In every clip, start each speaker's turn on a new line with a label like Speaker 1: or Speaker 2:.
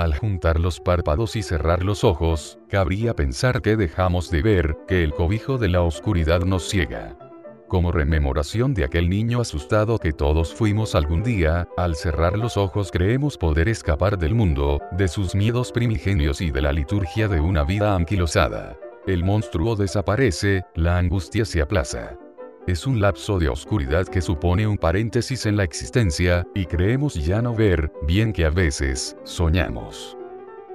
Speaker 1: Al juntar los párpados y cerrar los ojos, cabría pensar que dejamos de ver, que el cobijo de la oscuridad nos ciega. Como rememoración de aquel niño asustado que todos fuimos algún día, al cerrar los ojos creemos poder escapar del mundo, de sus miedos primigenios y de la liturgia de una vida anquilosada. El monstruo desaparece, la angustia se aplaza. Es un lapso de oscuridad que supone un paréntesis en la existencia, y creemos ya no ver, bien que a veces, soñamos.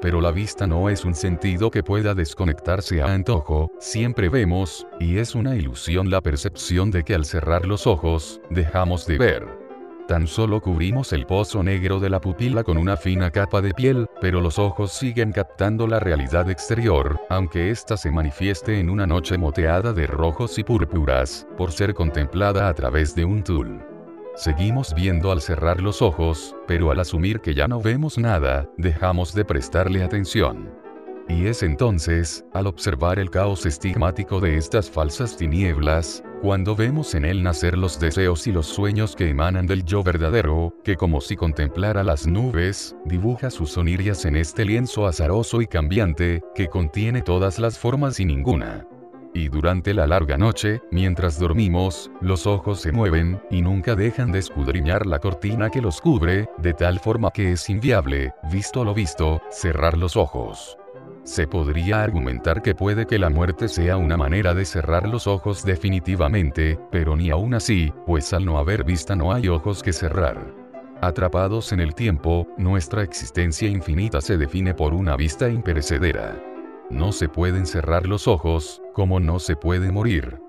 Speaker 1: Pero la vista no es un sentido que pueda desconectarse a antojo, siempre vemos, y es una ilusión la percepción de que al cerrar los ojos, dejamos de ver. Tan solo cubrimos el pozo negro de la pupila con una fina capa de piel, pero los ojos siguen captando la realidad exterior, aunque ésta se manifieste en una noche moteada de rojos y púrpuras, por ser contemplada a través de un tul. Seguimos viendo al cerrar los ojos, pero al asumir que ya no vemos nada, dejamos de prestarle atención. Y es entonces, al observar el caos estigmático de estas falsas tinieblas, cuando vemos en él nacer los deseos y los sueños que emanan del yo verdadero, que como si contemplara las nubes, dibuja sus onirias en este lienzo azaroso y cambiante, que contiene todas las formas y ninguna. Y durante la larga noche, mientras dormimos, los ojos se mueven, y nunca dejan de escudriñar la cortina que los cubre, de tal forma que es inviable, visto lo visto, cerrar los ojos. Se podría argumentar que puede que la muerte sea una manera de cerrar los ojos definitivamente, pero ni aún así, pues al no haber vista no hay ojos que cerrar. Atrapados en el tiempo, nuestra existencia infinita se define por una vista imperecedera. No se pueden cerrar los ojos, como no se puede morir.